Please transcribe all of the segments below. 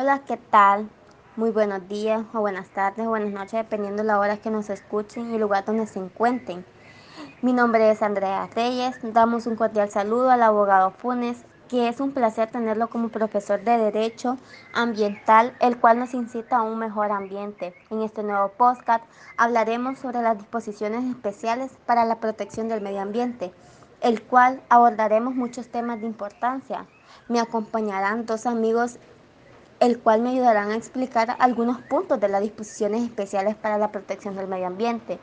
Hola, ¿qué tal? Muy buenos días o buenas tardes o buenas noches, dependiendo de la hora que nos escuchen y el lugar donde se encuentren. Mi nombre es Andrea Reyes. Damos un cordial saludo al abogado Funes, que es un placer tenerlo como profesor de Derecho Ambiental, el cual nos incita a un mejor ambiente. En este nuevo podcast hablaremos sobre las disposiciones especiales para la protección del medio ambiente, el cual abordaremos muchos temas de importancia. Me acompañarán dos amigos el cual me ayudarán a explicar algunos puntos de las disposiciones especiales para la protección del medio ambiente.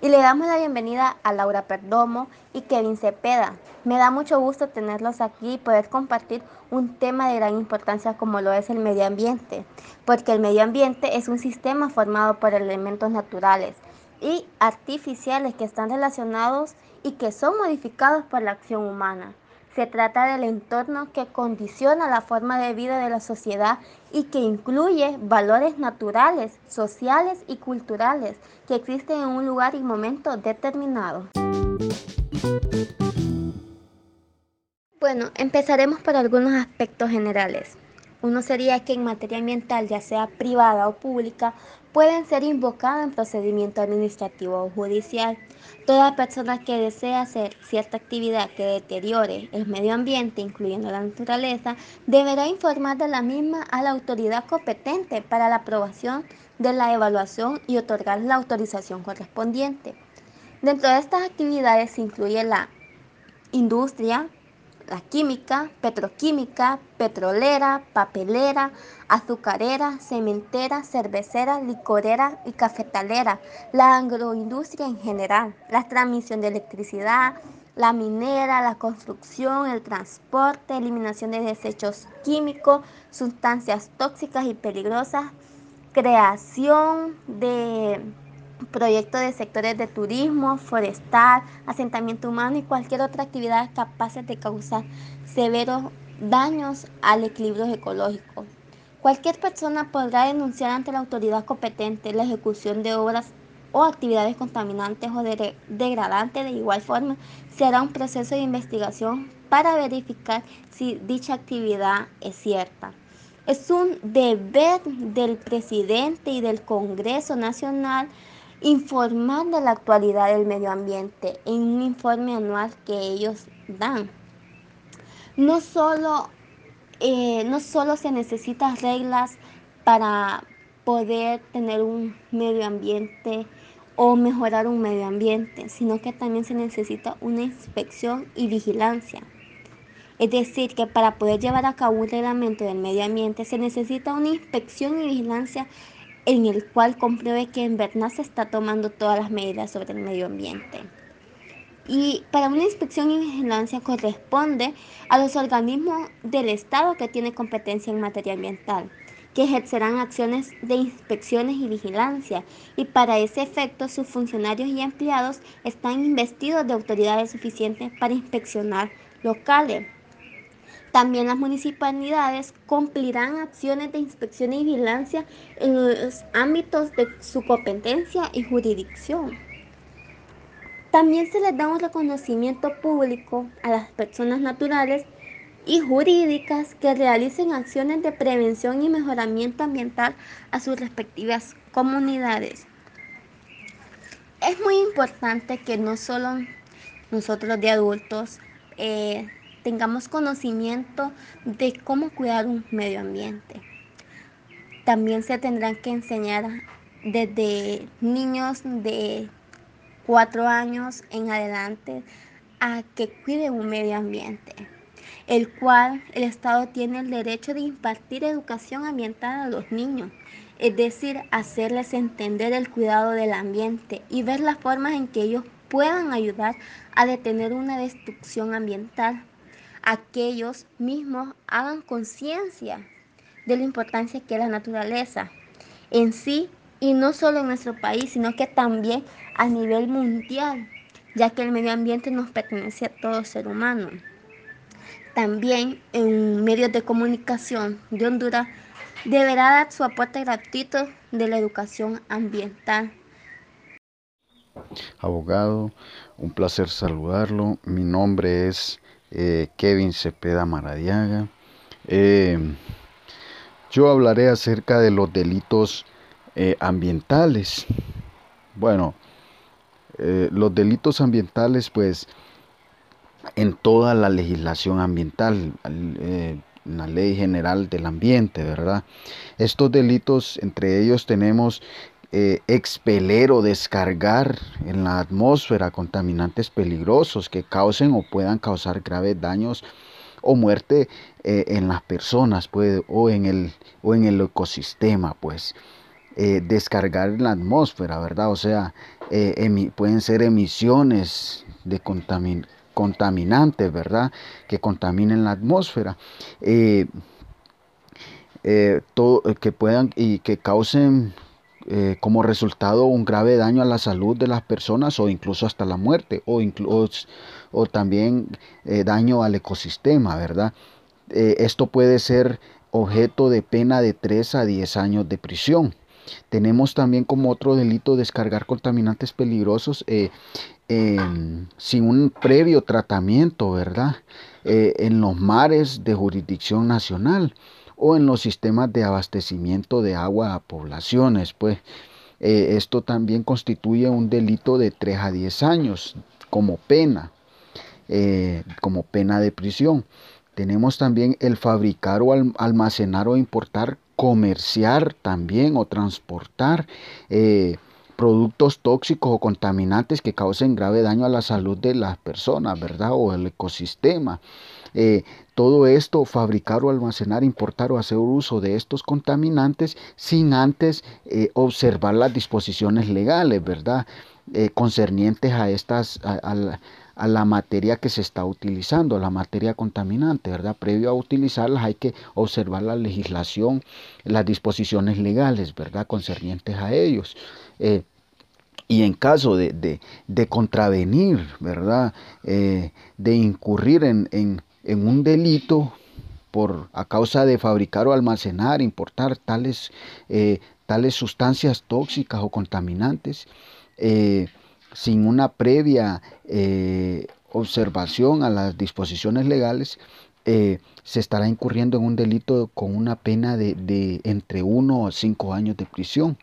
Y le damos la bienvenida a Laura Perdomo y Kevin Cepeda. Me da mucho gusto tenerlos aquí y poder compartir un tema de gran importancia como lo es el medio ambiente, porque el medio ambiente es un sistema formado por elementos naturales y artificiales que están relacionados y que son modificados por la acción humana. Se trata del entorno que condiciona la forma de vida de la sociedad y que incluye valores naturales, sociales y culturales que existen en un lugar y momento determinado. Bueno, empezaremos por algunos aspectos generales. Uno sería que en materia ambiental, ya sea privada o pública, pueden ser invocados en procedimiento administrativo o judicial. Toda persona que desea hacer cierta actividad que deteriore el medio ambiente, incluyendo la naturaleza, deberá informar de la misma a la autoridad competente para la aprobación de la evaluación y otorgar la autorización correspondiente. Dentro de estas actividades se incluye la industria, la química, petroquímica, petrolera, papelera, azucarera, cementera, cervecera, licorera y cafetalera, la agroindustria en general, la transmisión de electricidad, la minera, la construcción, el transporte, eliminación de desechos químicos, sustancias tóxicas y peligrosas, creación de proyectos de sectores de turismo, forestal, asentamiento humano y cualquier otra actividad capaz de causar severos daños al equilibrio ecológico. Cualquier persona podrá denunciar ante la autoridad competente la ejecución de obras o actividades contaminantes o degradantes. De igual forma, se hará un proceso de investigación para verificar si dicha actividad es cierta. Es un deber del presidente y del Congreso Nacional informar de la actualidad del medio ambiente en un informe anual que ellos dan. No solo, eh, no solo se necesitan reglas para poder tener un medio ambiente o mejorar un medio ambiente, sino que también se necesita una inspección y vigilancia. Es decir, que para poder llevar a cabo un reglamento del medio ambiente se necesita una inspección y vigilancia en el cual compruebe que en verdad se está tomando todas las medidas sobre el medio ambiente. Y para una inspección y vigilancia corresponde a los organismos del Estado que tienen competencia en materia ambiental, que ejercerán acciones de inspecciones y vigilancia, y para ese efecto sus funcionarios y empleados están investidos de autoridades suficientes para inspeccionar locales. También las municipalidades cumplirán acciones de inspección y vigilancia en los ámbitos de su competencia y jurisdicción. También se les da un reconocimiento público a las personas naturales y jurídicas que realicen acciones de prevención y mejoramiento ambiental a sus respectivas comunidades. Es muy importante que no solo nosotros de adultos eh, tengamos conocimiento de cómo cuidar un medio ambiente. También se tendrán que enseñar desde niños de cuatro años en adelante a que cuiden un medio ambiente, el cual el Estado tiene el derecho de impartir educación ambiental a los niños, es decir, hacerles entender el cuidado del ambiente y ver las formas en que ellos puedan ayudar a detener una destrucción ambiental aquellos mismos hagan conciencia de la importancia que es la naturaleza en sí y no solo en nuestro país, sino que también a nivel mundial, ya que el medio ambiente nos pertenece a todo ser humano. También en medios de comunicación de Honduras deberá dar su aporte gratuito de la educación ambiental. Abogado, un placer saludarlo. Mi nombre es eh, Kevin Cepeda Maradiaga. Eh, Yo hablaré acerca de los delitos eh, ambientales. Bueno, los delitos ambientales, pues, en toda la legislación ambiental, eh, la ley general del ambiente, ¿verdad? Estos delitos, entre ellos tenemos expeler o descargar en la atmósfera contaminantes peligrosos que causen o puedan causar graves daños o muerte en las personas pues, o, en el, o en el ecosistema, pues. Eh, descargar en la atmósfera, ¿verdad? O sea, eh, pueden ser emisiones de contaminantes, ¿verdad? Que contaminen la atmósfera. Eh, todo, que puedan y que causen como resultado un grave daño a la salud de las personas o incluso hasta la muerte o, o también daño al ecosistema, ¿verdad? esto puede ser objeto de pena de 3 a 10 años de prisión. Tenemos también como otro delito descargar contaminantes peligrosos eh, sin un previo tratamiento, ¿verdad? Eh, en los mares de jurisdicción nacional o en los sistemas de abastecimiento de agua a poblaciones, pues. Eh, esto también constituye un delito de 3 a 10 años como pena, como pena de prisión. Tenemos también el fabricar o almacenar o importar comerciar también o transportar eh, productos tóxicos o contaminantes que causen grave daño a la salud de las personas, ¿verdad? O el ecosistema. Eh, todo esto, fabricar o almacenar, importar o hacer uso de estos contaminantes sin antes eh, observar las disposiciones legales, ¿verdad? concernientes a estas, a, a la materia que se está utilizando, la materia contaminante, ¿verdad? Previo a utilizarlas hay que observar la legislación, las disposiciones legales, ¿verdad? Concernientes a ellos. Eh, y en caso de, contravenir, ¿verdad? Eh, de incurrir en, un delito por a causa de fabricar o almacenar, importar tales, eh, tales sustancias tóxicas o contaminantes, sin una previa eh, observación a las disposiciones legales, eh, se estará incurriendo en un delito con una pena de, entre 1 a 5 años de prisión.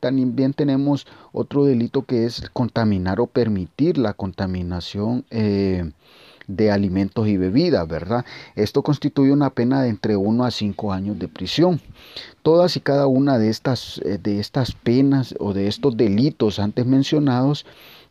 También tenemos otro delito que es contaminar o permitir la contaminación eh, de alimentos y bebidas, ¿verdad? Esto constituye una pena de entre 1 a 5 años de prisión. Todas y cada una de estas, eh, de estas penas o de estos delitos antes mencionados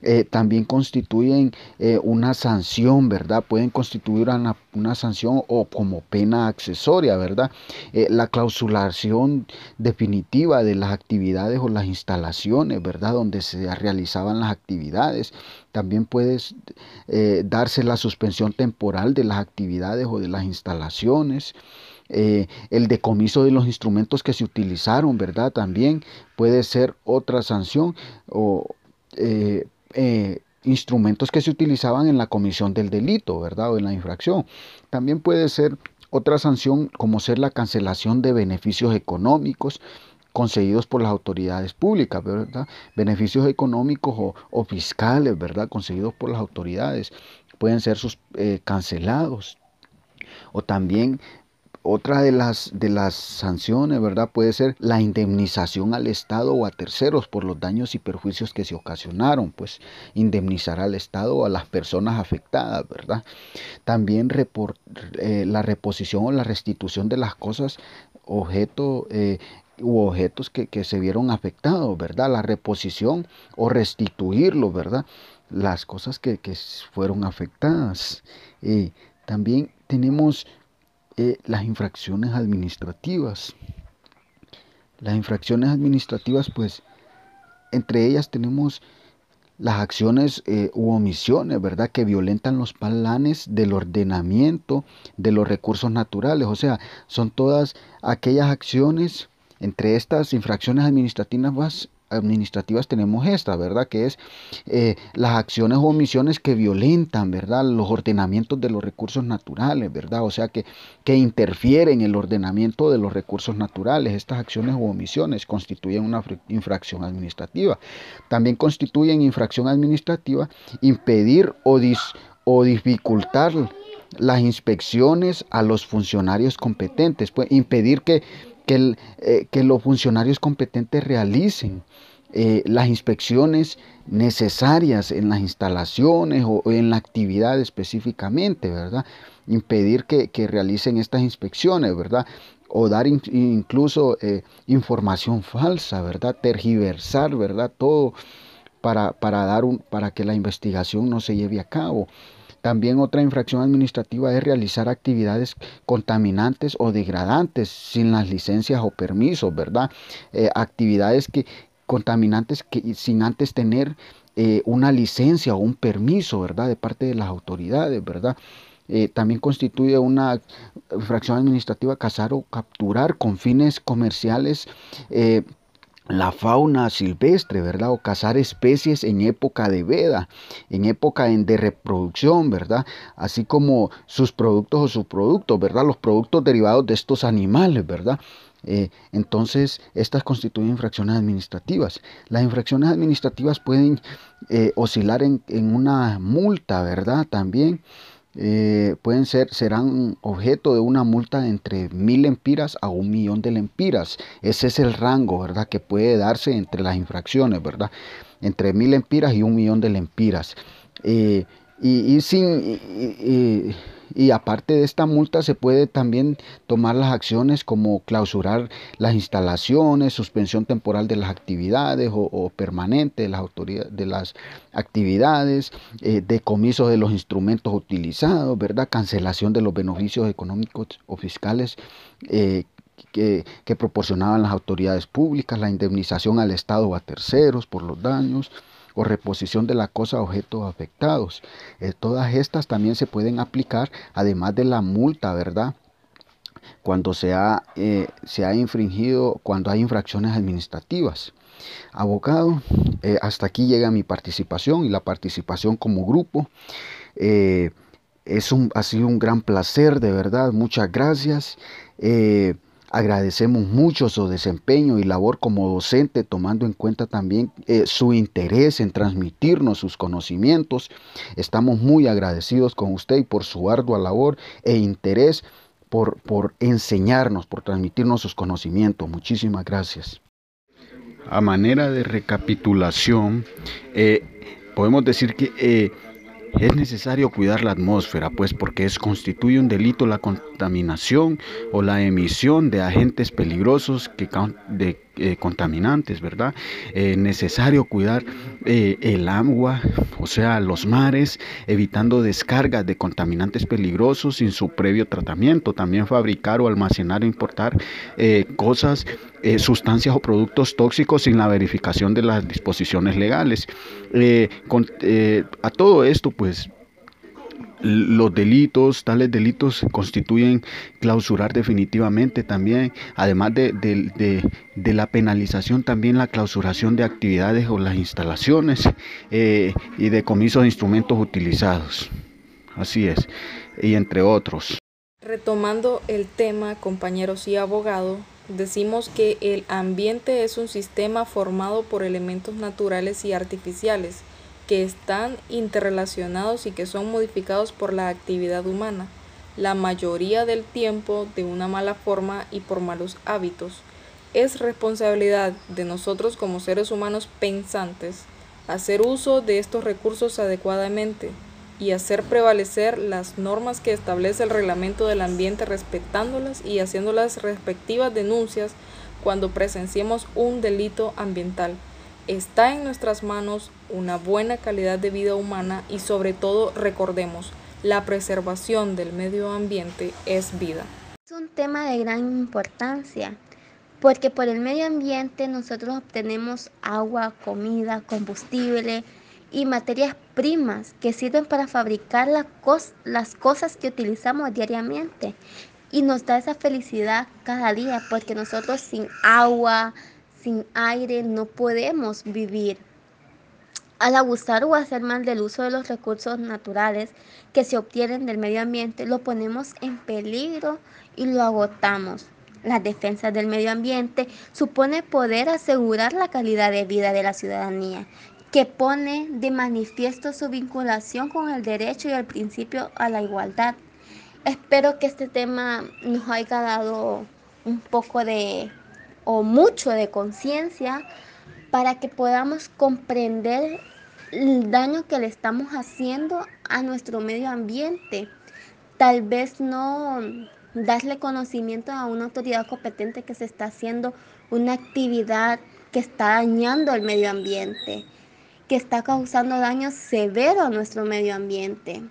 eh, también constituyen eh, una sanción, ¿verdad? Pueden constituir una, sanción o como pena accesoria, ¿verdad? la clausulación definitiva de las actividades o las instalaciones, ¿verdad? Donde se realizaban las actividades. También puede darse la suspensión temporal de las actividades o de las instalaciones. Eh, el decomiso de los instrumentos que se utilizaron, ¿verdad? También puede ser otra sanción o eh, eh, instrumentos que se utilizaban en la comisión del delito, ¿verdad? O en la infracción. También puede ser otra sanción como ser la cancelación de beneficios económicos concedidos por las autoridades públicas, ¿verdad? Beneficios económicos o, fiscales, ¿verdad? Concedidos por las autoridades. Pueden ser sus, cancelados. O también otra de las, de las sanciones, ¿verdad? Puede ser la indemnización al Estado o a terceros por los daños y perjuicios que se ocasionaron, pues indemnizar al Estado o a las personas afectadas, ¿verdad? También eh, la reposición o la restitución de las cosas, objeto eh, u objetos que, se vieron afectados, ¿verdad? La reposición o restituirlo, ¿verdad? Las cosas que, fueron afectadas. Eh, también tenemos eh, las infracciones administrativas. Las infracciones administrativas, pues, entre ellas tenemos las acciones eh, u omisiones, ¿verdad? Que violentan los planes del ordenamiento de los recursos naturales. O sea, son todas aquellas acciones, entre estas infracciones administrativas, administrativas tenemos esta, ¿verdad? Que es eh, las acciones o omisiones que violentan, ¿verdad? Los ordenamientos de los recursos naturales, ¿verdad? O sea, que, que interfieren en el ordenamiento de los recursos naturales. Estas acciones o omisiones constituyen una infracción administrativa. También constituyen infracción administrativa impedir o, o dificultar las inspecciones a los funcionarios competentes, pues impedir que que, eh, que los funcionarios competentes realicen eh, las inspecciones necesarias en las instalaciones o en la actividad específicamente, ¿verdad? Impedir que, realicen estas inspecciones, ¿verdad? O dar incluso eh, información falsa, ¿verdad? Tergiversar, ¿verdad? Todo para, para, dar un, para que la investigación no se lleve a cabo. También otra infracción administrativa es realizar actividades contaminantes o degradantes sin las licencias o permisos, ¿verdad? Eh, actividades que, contaminantes que sin antes tener eh, una licencia o un permiso, ¿verdad? De parte de las autoridades, ¿verdad? Eh, también constituye una infracción administrativa cazar o capturar con fines comerciales la fauna silvestre, ¿verdad? O cazar especies en época de veda, en época de reproducción, ¿verdad? Así como sus productos o subproductos, ¿verdad? Los productos derivados de estos animales, ¿verdad? Eh, entonces, estas constituyen infracciones administrativas. Las infracciones administrativas pueden eh, oscilar en, una multa, ¿verdad? También eh, pueden ser, serán objeto de una multa de entre mil empiras a un millón de lempiras. Ese es el rango, ¿verdad? Que puede darse entre las infracciones, ¿verdad? Entre mil empiras y un millón de lempiras. y, sin... aparte de esta multa se puede también tomar las acciones como clausurar las instalaciones, suspensión temporal de las actividades o, permanente de las, autoridades, de las actividades, eh, decomiso de los instrumentos utilizados, ¿verdad? cancelación de los beneficios económicos o fiscales eh, que, que, proporcionaban las autoridades públicas, la indemnización al Estado o a terceros por los daños, o reposición de la cosa a objetos afectados. Eh, todas estas también se pueden aplicar, además de la multa, ¿verdad? Cuando se ha, eh, se ha infringido, cuando hay infracciones administrativas. Abogado, eh, hasta aquí llega mi participación y la participación como grupo. es un, ha sido un gran placer, de verdad. Muchas gracias. Agradecemos mucho su desempeño y labor como docente, tomando en cuenta también eh, su interés en transmitirnos sus conocimientos. Estamos muy agradecidos con usted y por su ardua labor e interés por, por enseñarnos, por transmitirnos sus conocimientos. Muchísimas gracias. A manera de recapitulación, eh, podemos decir que eh, es necesario cuidar la atmósfera, pues porque es constituye un delito la contaminación o la emisión de agentes peligrosos que, de eh, contaminantes, ¿verdad? Es eh, necesario cuidar eh, el agua, o sea, los mares, evitando descargas de contaminantes peligrosos sin su previo tratamiento. También fabricar o almacenar o importar cosas, sustancias o productos tóxicos sin la verificación de las disposiciones legales. a todo esto, pues los delitos, tales delitos constituyen clausurar definitivamente también, además de, la penalización, también la clausuración de actividades o las instalaciones eh, y de comiso de instrumentos utilizados. Así es, y entre otros. Retomando el tema, compañeros y abogado, decimos que el ambiente es un sistema formado por elementos naturales y artificiales que están interrelacionados y que son modificados por la actividad humana, la mayoría del tiempo de una mala forma y por malos hábitos. Es responsabilidad de nosotros como seres humanos pensantes hacer uso de estos recursos adecuadamente y hacer prevalecer las normas que establece el reglamento del ambiente respetándolas y haciendo las respectivas denuncias cuando presenciemos un delito ambiental. Está en nuestras manos una buena calidad de vida humana y sobre todo recordemos, la preservación del medio ambiente es vida. Es un tema de gran importancia porque por el medio ambiente nosotros obtenemos agua, comida, combustible y materias primas que sirven para fabricar las cosas que utilizamos diariamente. Y nos da esa felicidad cada día porque nosotros sin agua, sin aire no podemos vivir. Al abusar o hacer mal del uso de los recursos naturales que se obtienen del medio ambiente, lo ponemos en peligro y lo agotamos. La defensa del medio ambiente supone poder asegurar la calidad de vida de la ciudadanía, que pone de manifiesto su vinculación con el derecho y el principio a la igualdad. Espero que este tema nos haya dado un poco de o mucho de conciencia para que podamos comprender el daño que le estamos haciendo a nuestro medio ambiente. Tal vez no darle conocimiento a una autoridad competente que se está haciendo una actividad que está dañando el medio ambiente, que está causando daño severo a nuestro medio ambiente.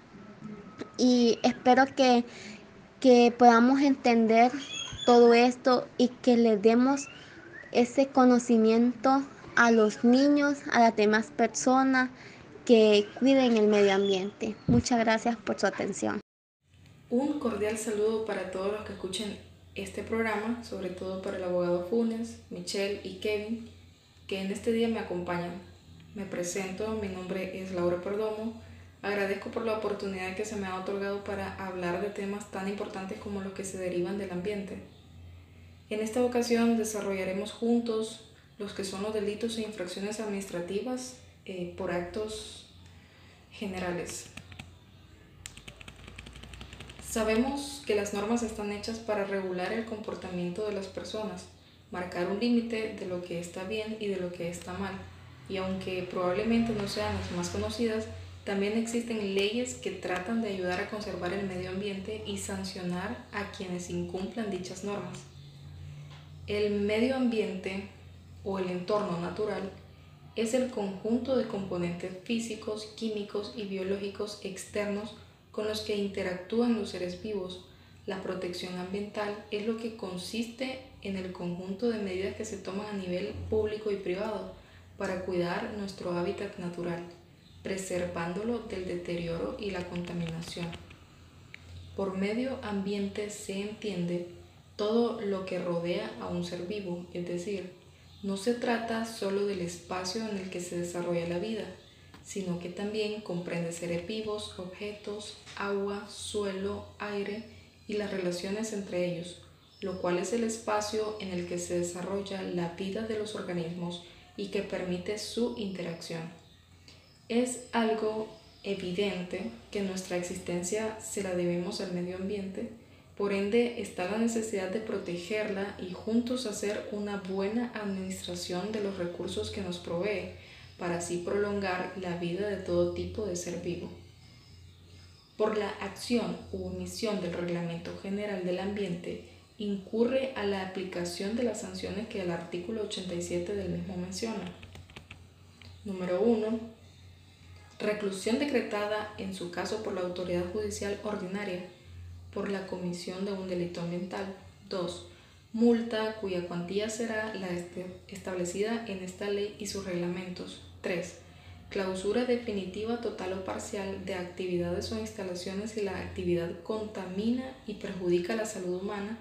Y espero que, que podamos entender todo esto y que le demos ese conocimiento a los niños, a las demás personas que cuiden el medio ambiente. Muchas gracias por su atención. Un cordial saludo para todos los que escuchen este programa, sobre todo para el abogado Funes, Michelle y Kevin, que en este día me acompañan. Me presento, mi nombre es Laura Perdomo. Agradezco por la oportunidad que se me ha otorgado para hablar de temas tan importantes como los que se derivan del ambiente. En esta ocasión desarrollaremos juntos los que son los delitos e infracciones administrativas eh, por actos generales. Sabemos que las normas están hechas para regular el comportamiento de las personas, marcar un límite de lo que está bien y de lo que está mal. Y aunque probablemente no sean las más conocidas, también existen leyes que tratan de ayudar a conservar el medio ambiente y sancionar a quienes incumplan dichas normas. El medio ambiente o el entorno natural es el conjunto de componentes físicos, químicos y biológicos externos con los que interactúan los seres vivos. La protección ambiental es lo que consiste en el conjunto de medidas que se toman a nivel público y privado para cuidar nuestro hábitat natural, preservándolo del deterioro y la contaminación. Por medio ambiente se entiende todo lo que rodea a un ser vivo, es decir, no se trata solo del espacio en el que se desarrolla la vida, sino que también comprende seres vivos, objetos, agua, suelo, aire y las relaciones entre ellos, lo cual es el espacio en el que se desarrolla la vida de los organismos y que permite su interacción. Es algo evidente que nuestra existencia se la debemos al medio ambiente, por ende está la necesidad de protegerla y juntos hacer una buena administración de los recursos que nos provee, para así prolongar la vida de todo tipo de ser vivo. Por la acción u omisión del Reglamento General del Ambiente, incurre a la aplicación de las sanciones que el artículo 87 del mismo menciona. Número 1. Reclusión decretada en su caso por la autoridad judicial ordinaria por la comisión de un delito ambiental. 2. Multa cuya cuantía será la establecida en esta ley y sus reglamentos. 3. Clausura definitiva total o parcial de actividades o instalaciones si la actividad contamina y perjudica la salud humana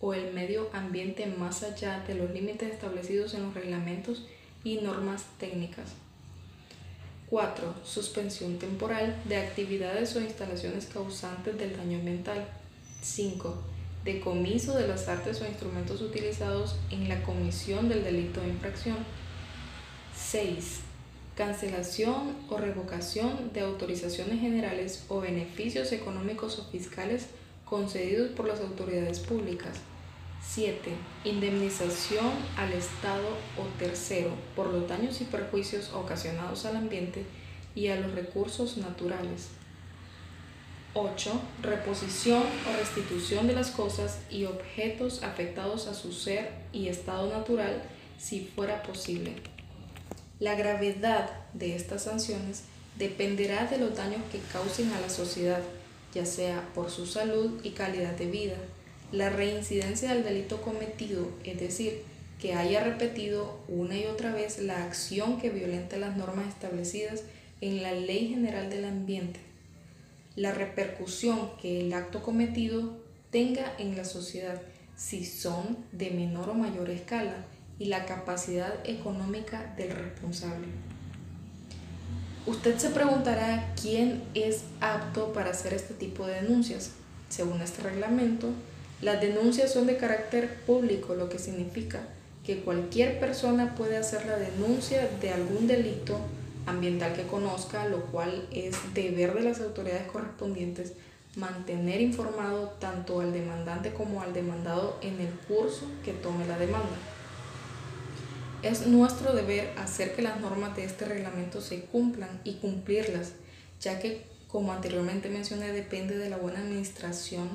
o el medio ambiente más allá de los límites establecidos en los reglamentos y normas técnicas. 4. Suspensión temporal de actividades o instalaciones causantes del daño ambiental. 5. Decomiso de las artes o instrumentos utilizados en la comisión del delito de infracción. 6. Cancelación o revocación de autorizaciones generales o beneficios económicos o fiscales concedidos por las autoridades públicas. 7. Indemnización al Estado o tercero por los daños y perjuicios ocasionados al ambiente y a los recursos naturales. 8. Reposición o restitución de las cosas y objetos afectados a su ser y estado natural si fuera posible. La gravedad de estas sanciones dependerá de los daños que causen a la sociedad, ya sea por su salud y calidad de vida, la reincidencia del delito cometido, es decir, que haya repetido una y otra vez la acción que violenta las normas establecidas en la Ley General del Ambiente, la repercusión que el acto cometido tenga en la sociedad si son de menor o mayor escala y la capacidad económica del responsable. Usted se preguntará quién es apto para hacer este tipo de denuncias. Según este reglamento, las denuncias son de carácter público, lo que significa que cualquier persona puede hacer la denuncia de algún delito ambiental que conozca, lo cual es deber de las autoridades correspondientes mantener informado tanto al demandante como al demandado en el curso que tome la demanda. Es nuestro deber hacer que las normas de este reglamento se cumplan y cumplirlas, ya que, como anteriormente mencioné, depende de la buena administración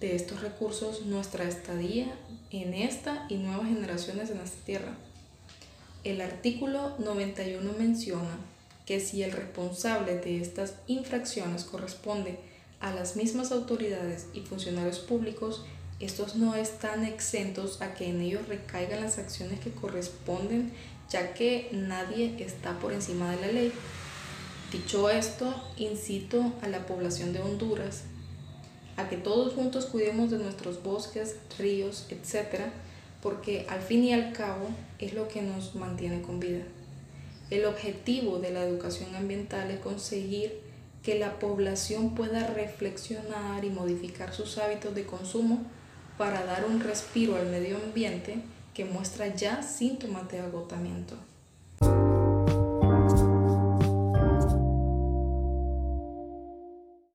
de estos recursos nuestra estadía en esta y nuevas generaciones en esta tierra. El artículo 91 menciona que si el responsable de estas infracciones corresponde a las mismas autoridades y funcionarios públicos, estos no están exentos a que en ellos recaigan las acciones que corresponden, ya que nadie está por encima de la ley. Dicho esto, incito a la población de Honduras a que todos juntos cuidemos de nuestros bosques, ríos, etc., porque al fin y al cabo es lo que nos mantiene con vida. El objetivo de la educación ambiental es conseguir que la población pueda reflexionar y modificar sus hábitos de consumo para dar un respiro al medio ambiente que muestra ya síntomas de agotamiento.